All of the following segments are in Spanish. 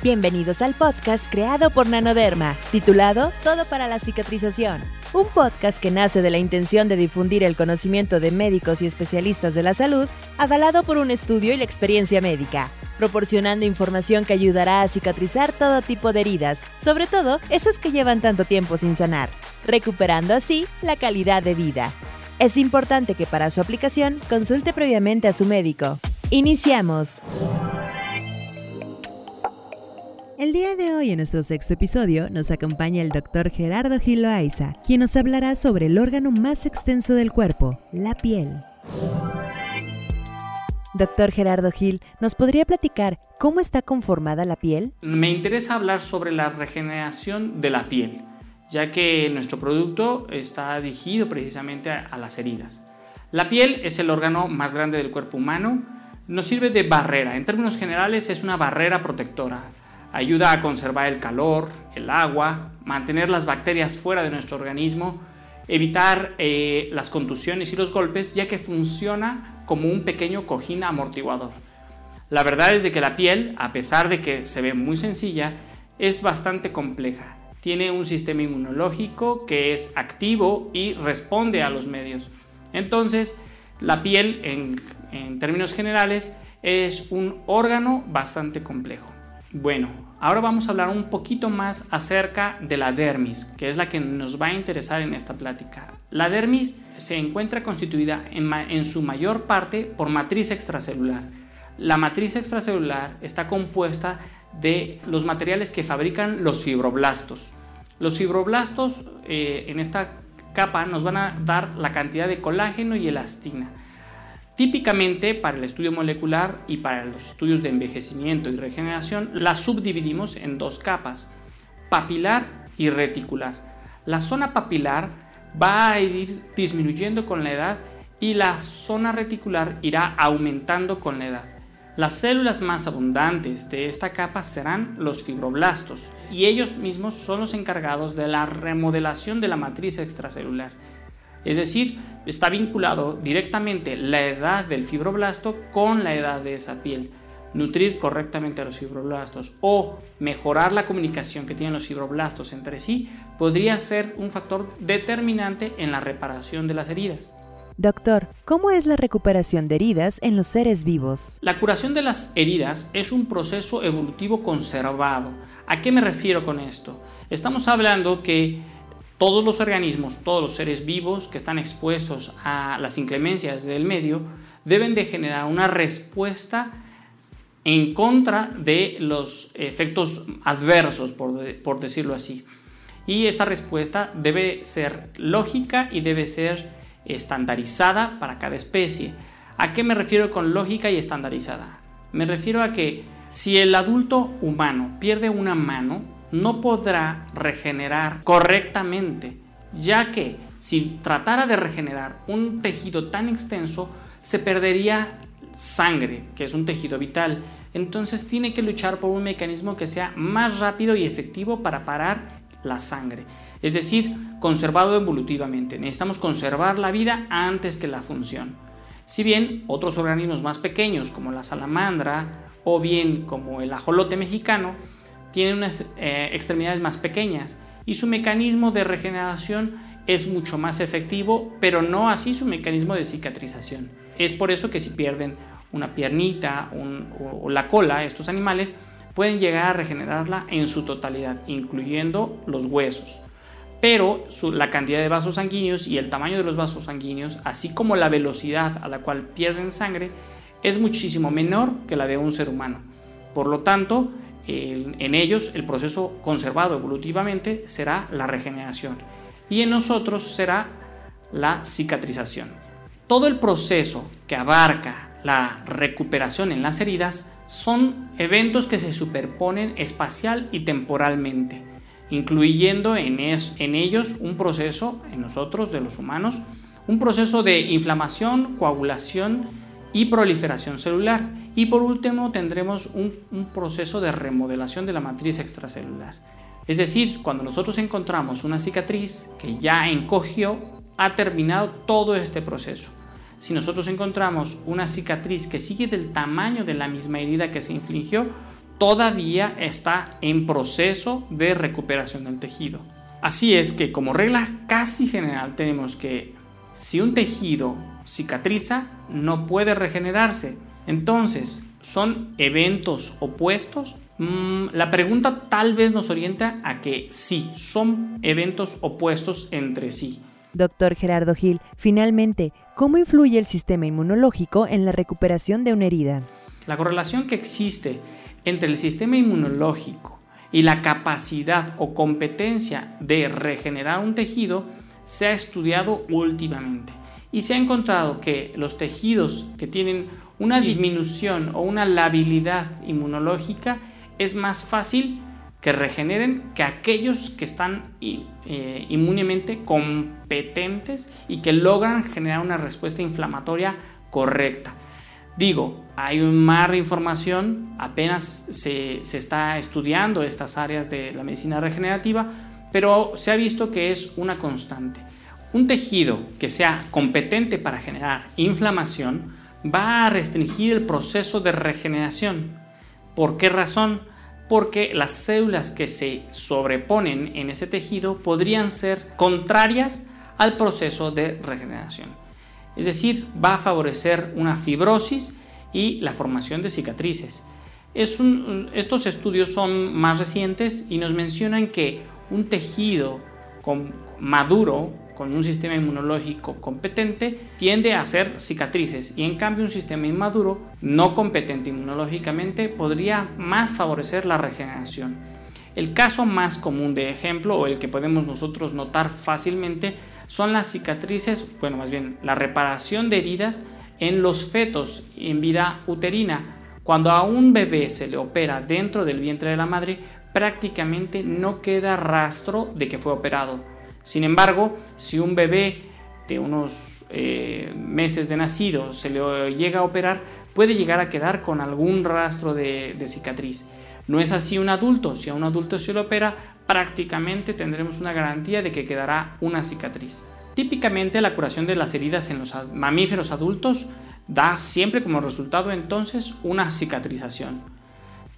Bienvenidos al podcast creado por Nanoderma, titulado Todo para la cicatrización. Un podcast que nace de la intención de difundir el conocimiento de médicos y especialistas de la salud, avalado por un estudio y la experiencia médica, proporcionando información que ayudará a cicatrizar todo tipo de heridas, sobre todo esas que llevan tanto tiempo sin sanar, recuperando así la calidad de vida. Es importante que para su aplicación consulte previamente a su médico. Iniciamos. El día de hoy en nuestro sexto episodio nos acompaña el doctor Gerardo Gil Loaiza, quien nos hablará sobre el órgano más extenso del cuerpo, la piel. Doctor Gerardo Gil, ¿nos podría platicar cómo está conformada la piel? Me interesa hablar sobre la regeneración de la piel, ya que nuestro producto está dirigido precisamente a, las heridas. La piel es el órgano más grande del cuerpo humano, nos sirve de barrera, en términos generales es una barrera protectora Ayuda a conservar el calor, el agua, mantener las bacterias fuera de nuestro organismo, evitar eh, las contusiones y los golpes, ya que funciona como un pequeño cojín amortiguador. La verdad es de que la piel, a pesar de que se ve muy sencilla, es bastante compleja. Tiene un sistema inmunológico que es activo y responde a los medios. Entonces, la piel, en términos generales, es un órgano bastante complejo. Bueno, ahora vamos a hablar un poquito más acerca de la dermis, que es la que nos va a interesar en esta plática. La dermis se encuentra constituida en, su mayor parte por matriz extracelular. La matriz extracelular está compuesta de los materiales que fabrican los fibroblastos. Los fibroblastos eh, en esta capa nos van a dar la cantidad de colágeno y elastina. Típicamente para el estudio molecular y para los estudios de envejecimiento y regeneración la subdividimos en dos capas, papilar y reticular. La zona papilar va a ir disminuyendo con la edad y la zona reticular irá aumentando con la edad. Las células más abundantes de esta capa serán los fibroblastos y ellos mismos son los encargados de la remodelación de la matriz extracelular es decir, está vinculado directamente la edad del fibroblasto con la edad de esa piel. Nutrir correctamente a los fibroblastos o mejorar la comunicación que tienen los fibroblastos entre sí podría ser un factor determinante en la reparación de las heridas. Doctor, ¿cómo es la recuperación de heridas en los seres vivos? La curación de las heridas es un proceso evolutivo conservado. ¿A qué me refiero con esto? Estamos hablando que todos los organismos, todos los seres vivos que están expuestos a las inclemencias del medio deben de generar una respuesta en contra de los efectos adversos, por, decirlo así. Y esta respuesta debe ser lógica y debe ser estandarizada para cada especie. ¿A qué me refiero con lógica y estandarizada? Me refiero a que si el adulto humano pierde una mano, no podrá regenerar correctamente, ya que si tratara de regenerar un tejido tan extenso, se perdería sangre, que es un tejido vital. Entonces tiene que luchar por un mecanismo que sea más rápido y efectivo para parar la sangre. Es decir, conservado evolutivamente. Necesitamos conservar la vida antes que la función. Si bien otros organismos más pequeños como la salamandra o bien como el ajolote mexicano tiene unas eh, extremidades más pequeñas y su mecanismo de regeneración es mucho más efectivo, pero no así su mecanismo de cicatrización. Es por eso que si pierden una piernita o, la cola, estos animales pueden llegar a regenerarla en su totalidad, incluyendo los huesos. Pero la cantidad de vasos sanguíneos y el tamaño de los vasos sanguíneos, así como la velocidad a la cual pierden sangre, es muchísimo menor que la de un ser humano. Por lo tanto, en ellos el proceso conservado evolutivamente será la regeneración y en nosotros será la cicatrización. Todo el proceso que abarca la recuperación en las heridas son eventos que se superponen espacial y temporalmente, incluyendo en, ellos un proceso, en nosotros de los humanos, un proceso de inflamación, coagulación y proliferación celular y por último tendremos un, proceso de remodelación de la matriz extracelular. Es decir, cuando nosotros encontramos una cicatriz que ya encogió, ha terminado todo este proceso. Si nosotros encontramos una cicatriz que sigue del tamaño de la misma herida que se infligió, todavía está en proceso de recuperación del tejido. Así es que como regla casi general tenemos que si un tejido cicatriza no puede regenerarse. Entonces, ¿son eventos opuestos? Mm, la pregunta tal vez nos orienta a que sí, son eventos opuestos entre sí. Doctor Gerardo Gil, finalmente, ¿cómo influye el sistema inmunológico en la recuperación de una herida? La correlación que existe entre el sistema inmunológico y la capacidad o competencia de regenerar un tejido se ha estudiado últimamente y se ha encontrado que los tejidos que tienen una disminución o una labilidad inmunológica es más fácil que regeneren que aquellos que están eh, inmunemente competentes y que logran generar una respuesta inflamatoria correcta. Digo, hay un mar de información, apenas se, se está estudiando estas áreas de la medicina regenerativa, pero se ha visto que es una constante. Un tejido que sea competente para generar inflamación va a restringir el proceso de regeneración. ¿Por qué razón? porque las células que se sobreponen en ese tejido podrían ser contrarias al proceso de regeneración. Es decir, va a favorecer una fibrosis y la formación de cicatrices. estos estudios son más recientes y nos mencionan que un tejido maduro con un sistema inmunológico competente tiende a hacer cicatrices y en cambio un sistema inmaduro no competente inmunológicamente podría más favorecer la regeneración. El caso más común de ejemplo o el que podemos nosotros notar fácilmente son las cicatrices, bueno más bien la reparación de heridas en los fetos en vida uterina. Cuando a un bebé se le opera dentro del vientre de la madre, prácticamente no queda rastro de que fue operado sin embargo, si un bebé de unos eh, meses de nacido se le llega a operar, puede llegar a quedar con algún rastro de, de cicatriz. No es así un adulto. Si a un adulto se le opera, prácticamente tendremos una garantía de que quedará una cicatriz. Típicamente la curación de las heridas en los mamíferos adultos da siempre como resultado entonces una cicatrización.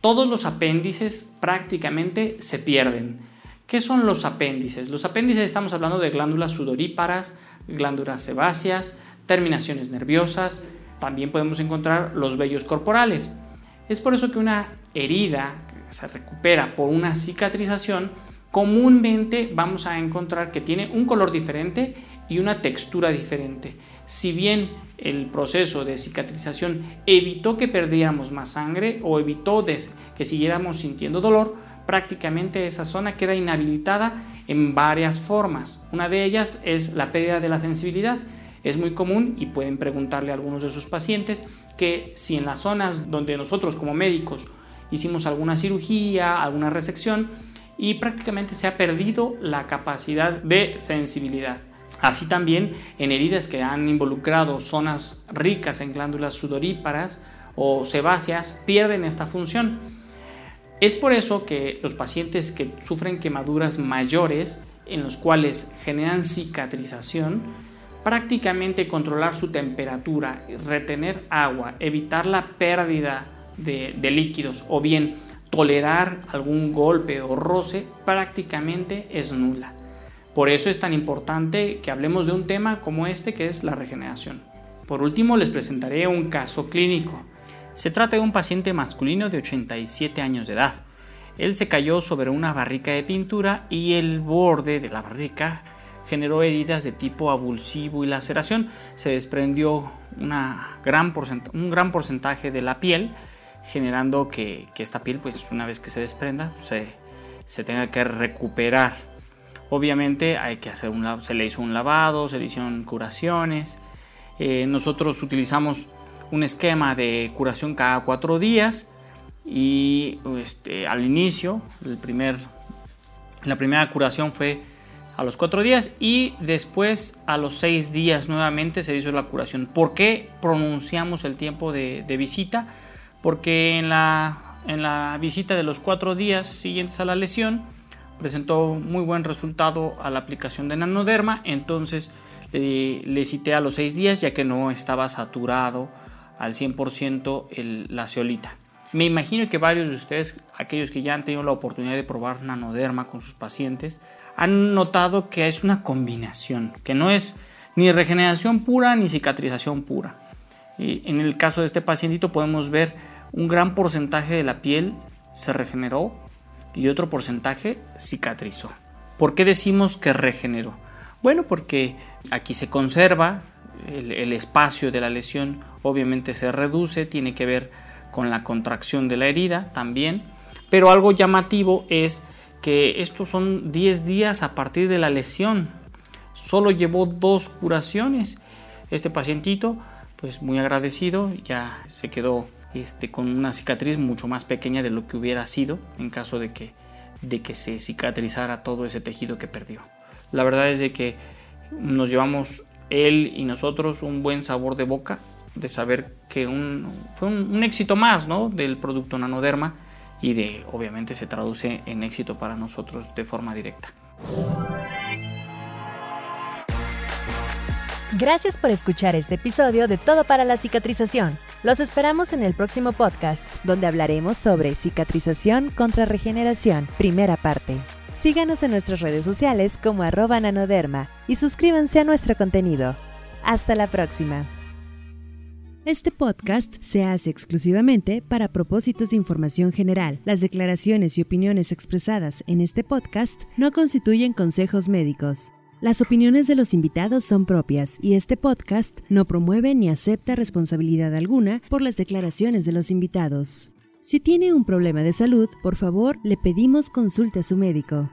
Todos los apéndices prácticamente se pierden. ¿Qué son los apéndices? Los apéndices estamos hablando de glándulas sudoríparas, glándulas sebáceas, terminaciones nerviosas, también podemos encontrar los vellos corporales. Es por eso que una herida se recupera por una cicatrización, comúnmente vamos a encontrar que tiene un color diferente y una textura diferente. Si bien el proceso de cicatrización evitó que perdiéramos más sangre o evitó que siguiéramos sintiendo dolor, prácticamente esa zona queda inhabilitada en varias formas. Una de ellas es la pérdida de la sensibilidad. Es muy común y pueden preguntarle a algunos de sus pacientes que si en las zonas donde nosotros como médicos hicimos alguna cirugía, alguna resección y prácticamente se ha perdido la capacidad de sensibilidad. Así también en heridas que han involucrado zonas ricas en glándulas sudoríparas o sebáceas pierden esta función es por eso que los pacientes que sufren quemaduras mayores, en los cuales generan cicatrización, prácticamente controlar su temperatura, retener agua, evitar la pérdida de, líquidos o bien tolerar algún golpe o roce, prácticamente es nula. Por eso es tan importante que hablemos de un tema como este que es la regeneración. Por último les presentaré un caso clínico. Se trata de un paciente masculino de 87 años de edad. Él se cayó sobre una barrica de pintura y el borde de la barrica generó heridas de tipo abulsivo y laceración. Se desprendió un gran porcentaje de la piel, generando que, esta piel, pues una vez que se desprenda, se, se tenga que recuperar. Obviamente hay que hacer un, se le hizo un lavado, se le hicieron curaciones. Eh, nosotros utilizamos un esquema de curación cada cuatro días y este, al inicio, el primer, la primera curación fue a los cuatro días y después a los seis días nuevamente se hizo la curación. ¿Por qué pronunciamos el tiempo de, visita? Porque en la, en la visita de los cuatro días siguientes a la lesión presentó muy buen resultado a la aplicación de nanoderma, entonces le, le cité a los seis días ya que no estaba saturado al 100% el, la ceolita. Me imagino que varios de ustedes, aquellos que ya han tenido la oportunidad de probar nanoderma con sus pacientes, han notado que es una combinación, que no es ni regeneración pura ni cicatrización pura. En el caso de este pacientito podemos ver un gran porcentaje de la piel se regeneró y otro porcentaje cicatrizó. ¿Por qué decimos que regeneró? Bueno, porque aquí se conserva el, espacio de la lesión, obviamente se reduce, tiene que ver con la contracción de la herida también, pero algo llamativo es que estos son 10 días a partir de la lesión. Solo llevó dos curaciones. Este pacientito, pues muy agradecido, ya se quedó este, con una cicatriz mucho más pequeña de lo que hubiera sido en caso de que, de que se cicatrizara todo ese tejido que perdió. La verdad es de que nos llevamos él y nosotros un buen sabor de boca de saber que un, fue un, éxito más ¿no? del producto Nanoderma y de obviamente se traduce en éxito para nosotros de forma directa. Gracias por escuchar este episodio de Todo para la Cicatrización. Los esperamos en el próximo podcast, donde hablaremos sobre cicatrización contra regeneración, primera parte. Síganos en nuestras redes sociales como arroba nanoderma y suscríbanse a nuestro contenido. Hasta la próxima. Este podcast se hace exclusivamente para propósitos de información general. Las declaraciones y opiniones expresadas en este podcast no constituyen consejos médicos. Las opiniones de los invitados son propias y este podcast no promueve ni acepta responsabilidad alguna por las declaraciones de los invitados. Si tiene un problema de salud, por favor, le pedimos consulte a su médico.